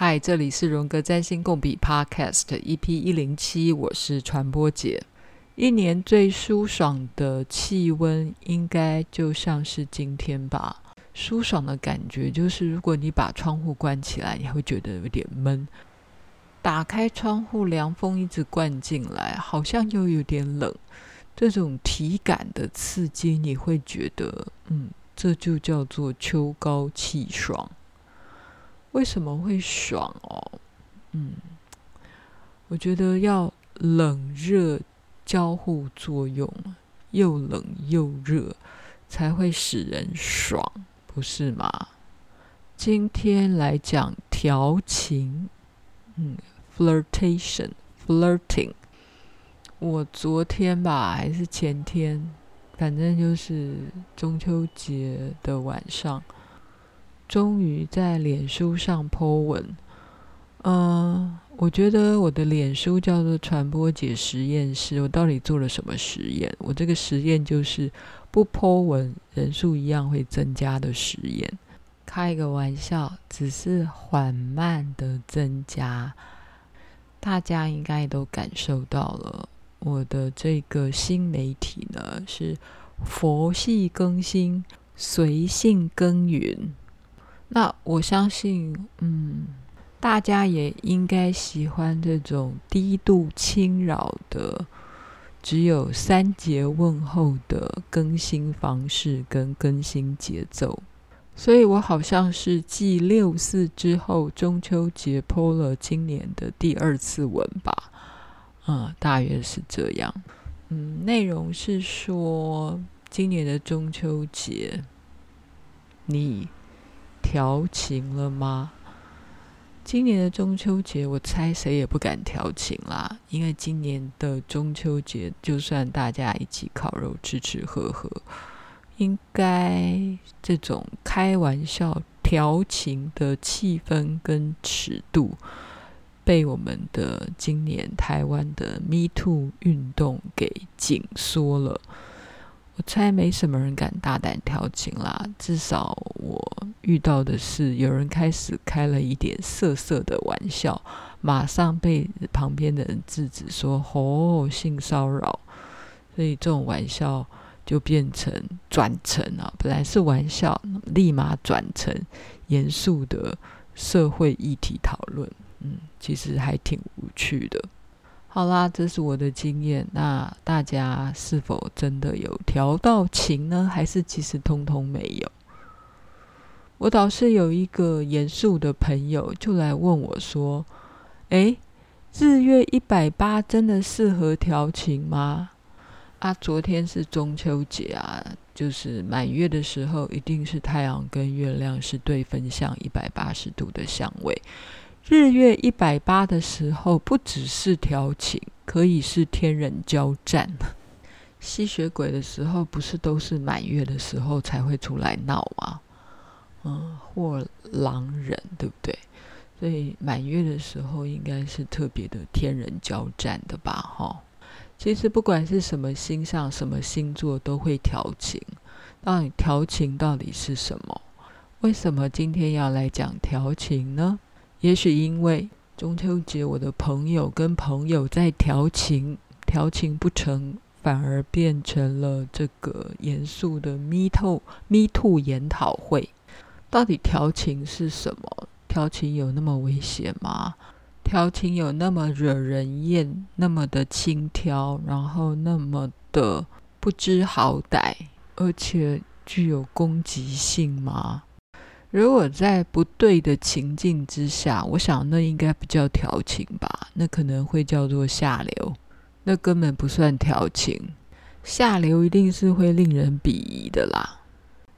嗨，这里是荣格占星共笔 Podcast EP 一零七，我是传播姐。一年最舒爽的气温，应该就像是今天吧。舒爽的感觉就是，如果你把窗户关起来，你会觉得有点闷；打开窗户，凉风一直灌进来，好像又有点冷。这种体感的刺激，你会觉得，嗯，这就叫做秋高气爽。为什么会爽哦？嗯，我觉得要冷热交互作用，又冷又热，才会使人爽，不是吗？今天来讲调情，嗯，flirtation，flirting。我昨天吧，还是前天，反正就是中秋节的晚上。终于在脸书上 po 文，嗯、我觉得我的脸书叫做传播姐实验室。我到底做了什么实验？我这个实验就是不 po 文，人数一样会增加的实验。开个玩笑，只是缓慢的增加。大家应该都感受到了，我的这个新媒体呢，是佛系更新，随性耕耘。那我相信，嗯，大家也应该喜欢这种低度轻扰的，只有三节问候的更新方式跟更新节奏。所以我好像是继六四之后，中秋节 po 了今年的第二次文吧，嗯，大约是这样。嗯，内容是说今年的中秋节，你。调情了吗？今年的中秋节，我猜谁也不敢调情啦，因为今年的中秋节，就算大家一起烤肉、吃吃喝喝，应该这种开玩笑调情的气氛跟尺度，被我们的今年台湾的 Me Too 运动给紧缩了。我猜没什么人敢大胆调情啦，至少我遇到的是有人开始开了一点色色的玩笑，马上被旁边的人制止说“哦，性骚扰”，所以这种玩笑就变成转成啊，本来是玩笑，立马转成严肃的社会议题讨论，嗯，其实还挺无趣的。好啦，这是我的经验。那大家是否真的有调到情呢？还是其实通通没有？我倒是有一个严肃的朋友，就来问我说：“诶，日月一百八真的适合调情吗？”啊，昨天是中秋节啊，就是满月的时候，一定是太阳跟月亮是对分向一百八十度的相位。日月一百八的时候，不只是调情，可以是天人交战。吸血鬼的时候，不是都是满月的时候才会出来闹吗？嗯，或狼人，对不对？所以满月的时候，应该是特别的天人交战的吧？哈，其实不管是什么星象、什么星座，都会调情。到底调情到底是什么？为什么今天要来讲调情呢？也许因为中秋节，我的朋友跟朋友在调情，调情不成，反而变成了这个严肃的 Me Too Me Too 研讨会。到底调情是什么？调情有那么危险吗？调情有那么惹人厌，那么的轻佻，然后那么的不知好歹，而且具有攻击性吗？如果在不对的情境之下，我想那应该不叫调情吧？那可能会叫做下流，那根本不算调情。下流一定是会令人鄙夷的啦。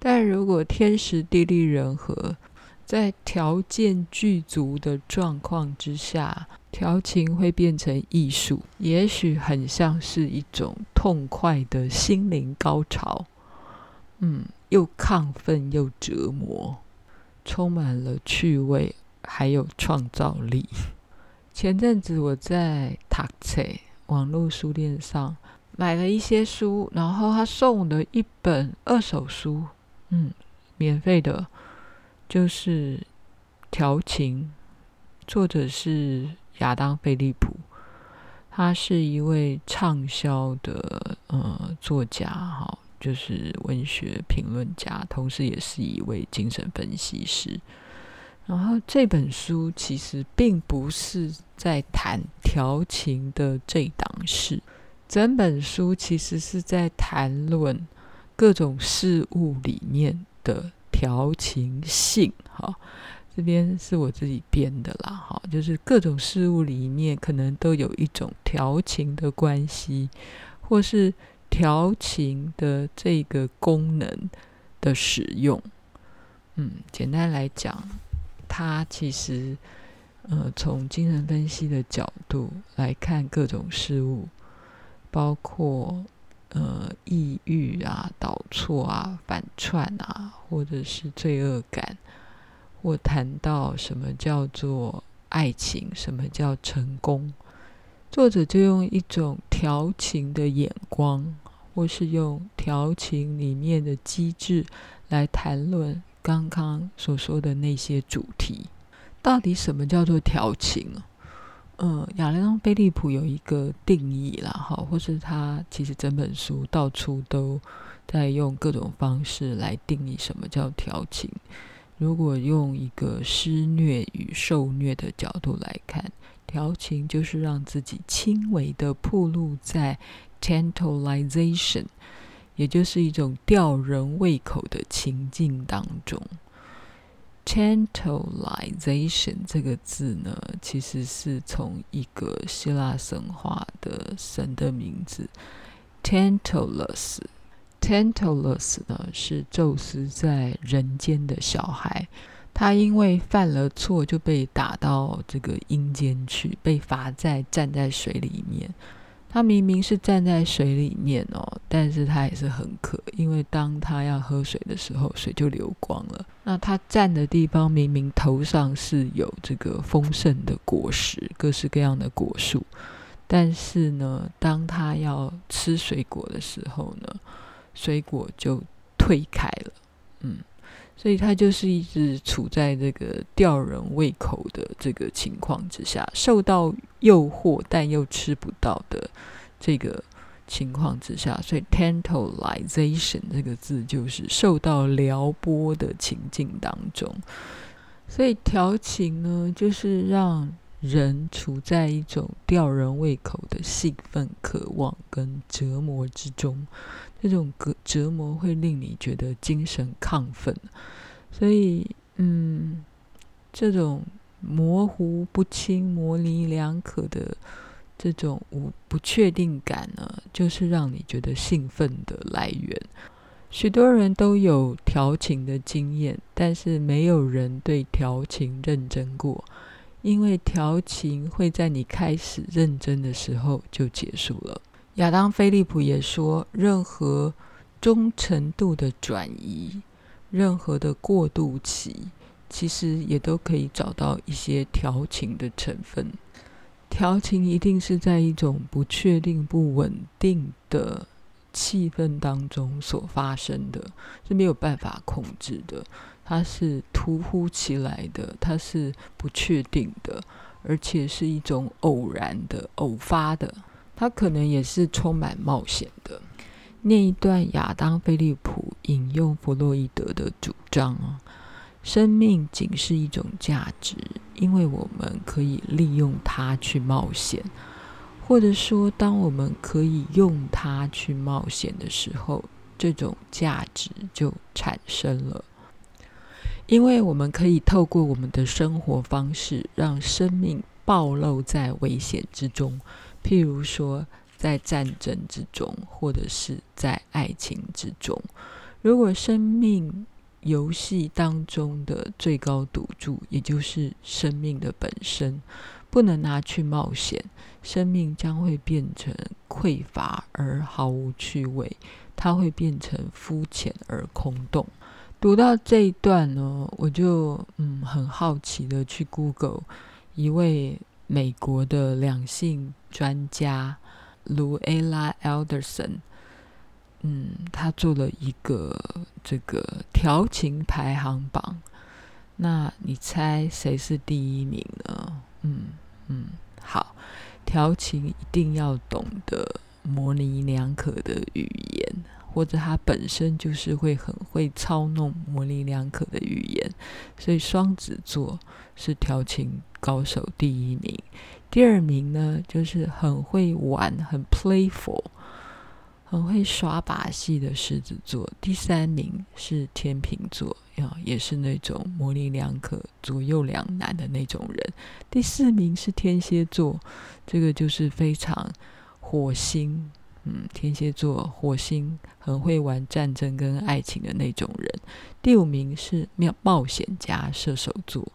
但如果天时地利人和，在条件具足的状况之下，调情会变成艺术，也许很像是一种痛快的心灵高潮。嗯，又亢奋又折磨。充满了趣味，还有创造力。前阵子我在塔册网络书店上买了一些书，然后他送的一本二手书，嗯，免费的，就是调情作者是亚当·菲利普，他是一位畅销的呃作家，哈，就是文学评论家，同时也是一位精神分析师。然后这本书其实并不是在谈调情的这档事，整本书其实是在谈论各种事物里面的调情性。哈，这边是我自己编的啦，哈，就是各种事物里面可能都有一种调情的关系，或是调情的这个功能的使用。嗯，简单来讲。他其实，呃，从精神分析的角度来看各种事物，包括呃抑郁啊、导错啊、反串啊，或者是罪恶感，或谈到什么叫做爱情，什么叫成功，作者就用一种调情的眼光，或是用调情里面的机制来谈论。刚刚所说的那些主题，到底什么叫做调情？嗯，亚当·菲利普有一个定义啦，哈，或是他其实整本书到处都在用各种方式来定义什么叫调情。如果用一个施虐与受虐的角度来看，调情就是让自己轻微的暴露在 tantalization。也就是一种吊人胃口的情境当中，tantalization 这个字呢，其实是从一个希腊神话的神的名字 Tantalus。Tantalus 呢是宙斯在人间的小孩，他因为犯了错就被打到这个阴间去，被罚在站在水里面。他明明是站在水里面哦，但是他也是很渴，因为当他要喝水的时候，水就流光了。那他站的地方明明头上是有这个丰盛的果实，各式各样的果树，但是呢，当他要吃水果的时候呢，水果就退开了。嗯。所以他就是一直处在这个吊人胃口的这个情况之下，受到诱惑但又吃不到的这个情况之下，所以 tantalization 这个字就是受到撩拨的情境当中。所以调情呢，就是让人处在一种吊人胃口的兴奋、渴望跟折磨之中。这种折折磨会令你觉得精神亢奋，所以，嗯，这种模糊不清、模棱两可的这种无不确定感呢，就是让你觉得兴奋的来源。许多人都有调情的经验，但是没有人对调情认真过，因为调情会在你开始认真的时候就结束了。亚当·菲利普也说，任何忠诚度的转移，任何的过渡期，其实也都可以找到一些调情的成分。调情一定是在一种不确定、不稳定的气氛当中所发生的，是没有办法控制的。它是突如其来的，它是不确定的，而且是一种偶然的、偶发的。他可能也是充满冒险的。念一段亚当·菲利普引用弗洛伊德的主张：生命仅是一种价值，因为我们可以利用它去冒险，或者说，当我们可以用它去冒险的时候，这种价值就产生了。因为我们可以透过我们的生活方式，让生命暴露在危险之中。譬如说，在战争之中，或者是在爱情之中，如果生命游戏当中的最高赌注，也就是生命的本身，不能拿去冒险，生命将会变成匮乏而毫无趣味，它会变成肤浅而空洞。读到这一段呢，我就嗯很好奇的去 Google 一位。美国的两性专家卢埃拉·艾德森，嗯，他做了一个这个调情排行榜。那你猜谁是第一名呢？嗯嗯，好，调情一定要懂得模棱两可的语言，或者他本身就是会很会操弄模棱两可的语言，所以双子座是调情高手第一名。第二名呢，就是很会玩，很 playful。很会耍把戏的狮子座，第三名是天秤座，呀，也是那种模棱两可、左右两难的那种人。第四名是天蝎座，这个就是非常火星，嗯，天蝎座火星很会玩战争跟爱情的那种人。第五名是冒冒险家射手座，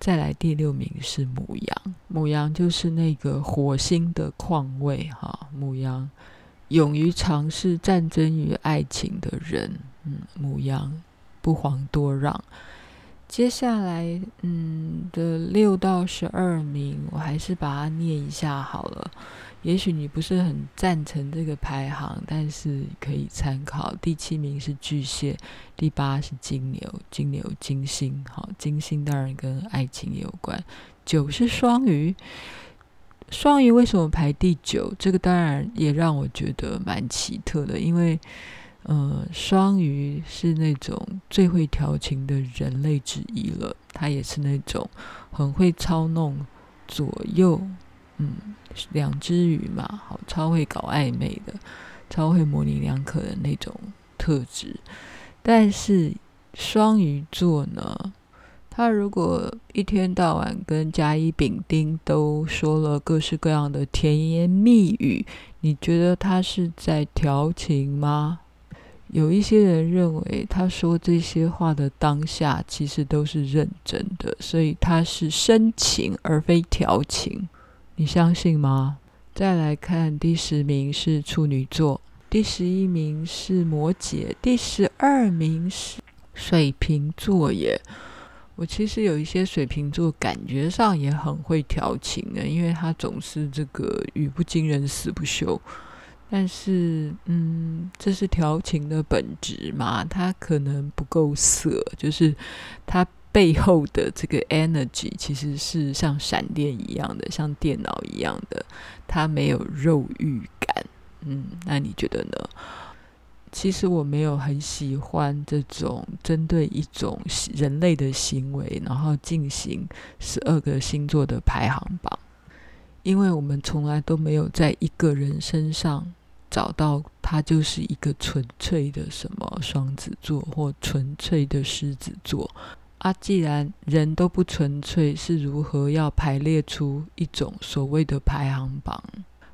再来第六名是母羊，母羊就是那个火星的况位，哈，母羊。勇于尝试战争与爱情的人，嗯，母羊不遑多让。接下来，嗯的六到十二名，我还是把它念一下好了。也许你不是很赞成这个排行，但是可以参考。第七名是巨蟹，第八是金牛，金牛金星，好，金星当然跟爱情有关。九是双鱼。双鱼为什么排第九？这个当然也让我觉得蛮奇特的，因为，呃，双鱼是那种最会调情的人类之一了。他也是那种很会操弄左右，嗯，两只鱼嘛，好，超会搞暧昧的，超会模棱两可的那种特质。但是双鱼座呢？他如果一天到晚跟甲乙丙丁都说了各式各样的甜言蜜语，你觉得他是在调情吗？有一些人认为他说这些话的当下其实都是认真的，所以他是深情而非调情。你相信吗？再来看第十名是处女座，第十一名是摩羯，第十二名是水瓶座耶。我其实有一些水瓶座，感觉上也很会调情的，因为他总是这个语不惊人死不休。但是，嗯，这是调情的本质嘛？他可能不够色，就是他背后的这个 energy 其实是像闪电一样的，像电脑一样的，它没有肉欲感。嗯，那你觉得呢？其实我没有很喜欢这种针对一种人类的行为，然后进行十二个星座的排行榜，因为我们从来都没有在一个人身上找到他就是一个纯粹的什么双子座或纯粹的狮子座啊。既然人都不纯粹，是如何要排列出一种所谓的排行榜？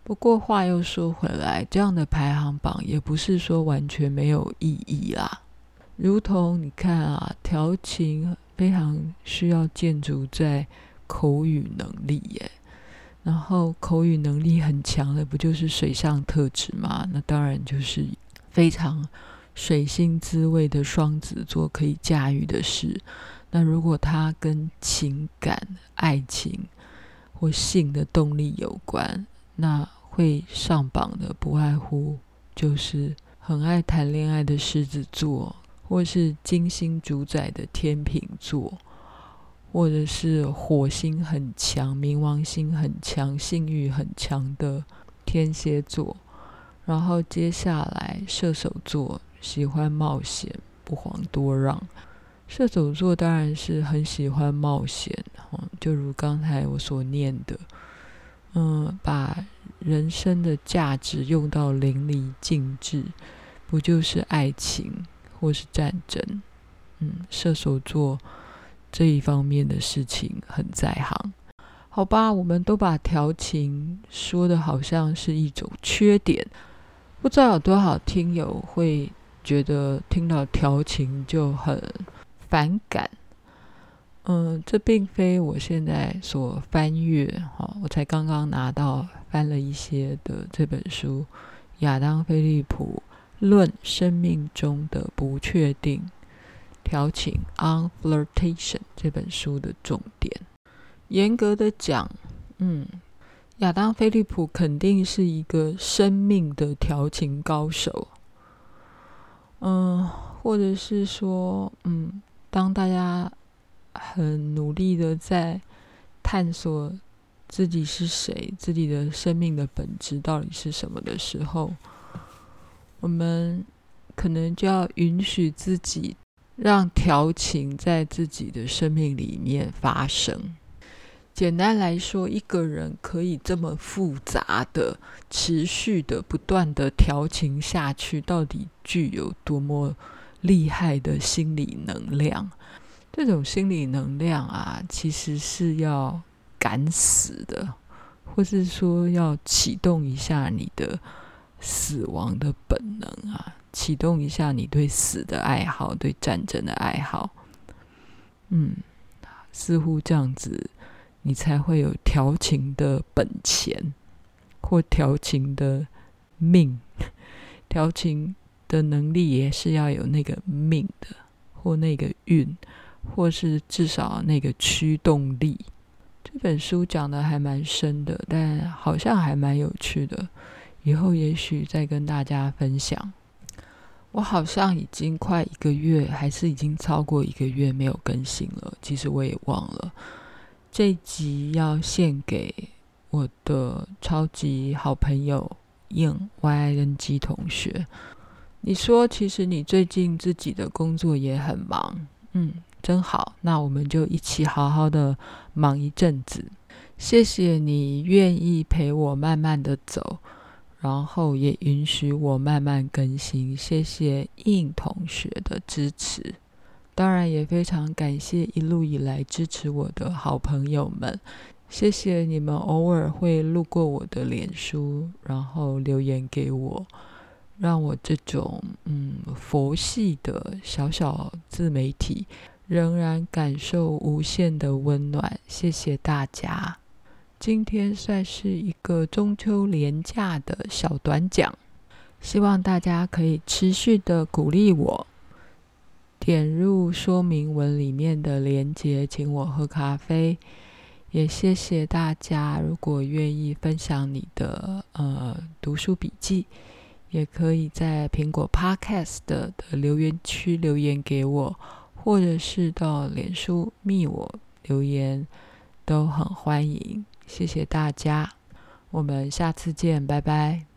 不过话又说回来，这样的排行榜也不是说完全没有意义啦。如同你看啊，调情非常需要建筑在口语能力耶。然后口语能力很强的，不就是水象特质吗？那当然就是非常水星滋味的双子座可以驾驭的事。那如果它跟情感、爱情或性的动力有关，那会上榜的不外乎就是很爱谈恋爱的狮子座，或是金星主宰的天秤座，或者是火星很强、冥王星很强、性欲很强的天蝎座。然后接下来射手座喜欢冒险，不遑多让。射手座当然是很喜欢冒险，就如刚才我所念的。嗯，把人生的价值用到淋漓尽致，不就是爱情或是战争？嗯，射手座这一方面的事情很在行。好吧，我们都把调情说的好像是一种缺点，不知道有多少听友会觉得听到调情就很反感。嗯，这并非我现在所翻阅哈，我才刚刚拿到翻了一些的这本书，亚当·菲利普论生命中的不确定调情 （On Flirtation） 这本书的重点。严格的讲，嗯，亚当·菲利普肯定是一个生命的调情高手。嗯，或者是说，嗯，当大家。很努力的在探索自己是谁，自己的生命的本质到底是什么的时候，我们可能就要允许自己让调情在自己的生命里面发生。简单来说，一个人可以这么复杂的、持续的、不断的调情下去，到底具有多么厉害的心理能量？这种心理能量啊，其实是要敢死的，或是说要启动一下你的死亡的本能啊，启动一下你对死的爱好、对战争的爱好。嗯，似乎这样子，你才会有调情的本钱，或调情的命。调情的能力也是要有那个命的，或那个运。或是至少那个驱动力，这本书讲的还蛮深的，但好像还蛮有趣的。以后也许再跟大家分享。我好像已经快一个月，还是已经超过一个月没有更新了。其实我也忘了。这集要献给我的超级好朋友应 YING 同学。你说，其实你最近自己的工作也很忙，嗯。真好，那我们就一起好好的忙一阵子。谢谢你愿意陪我慢慢的走，然后也允许我慢慢更新。谢谢应同学的支持，当然也非常感谢一路以来支持我的好朋友们。谢谢你们偶尔会路过我的脸书，然后留言给我，让我这种嗯佛系的小小自媒体。仍然感受无限的温暖，谢谢大家。今天算是一个中秋连假的小短讲，希望大家可以持续的鼓励我，点入说明文里面的连结，请我喝咖啡。也谢谢大家，如果愿意分享你的呃读书笔记，也可以在苹果 Podcast 的留言区留言给我。或者是到脸书密我留言，都很欢迎。谢谢大家，我们下次见，拜拜。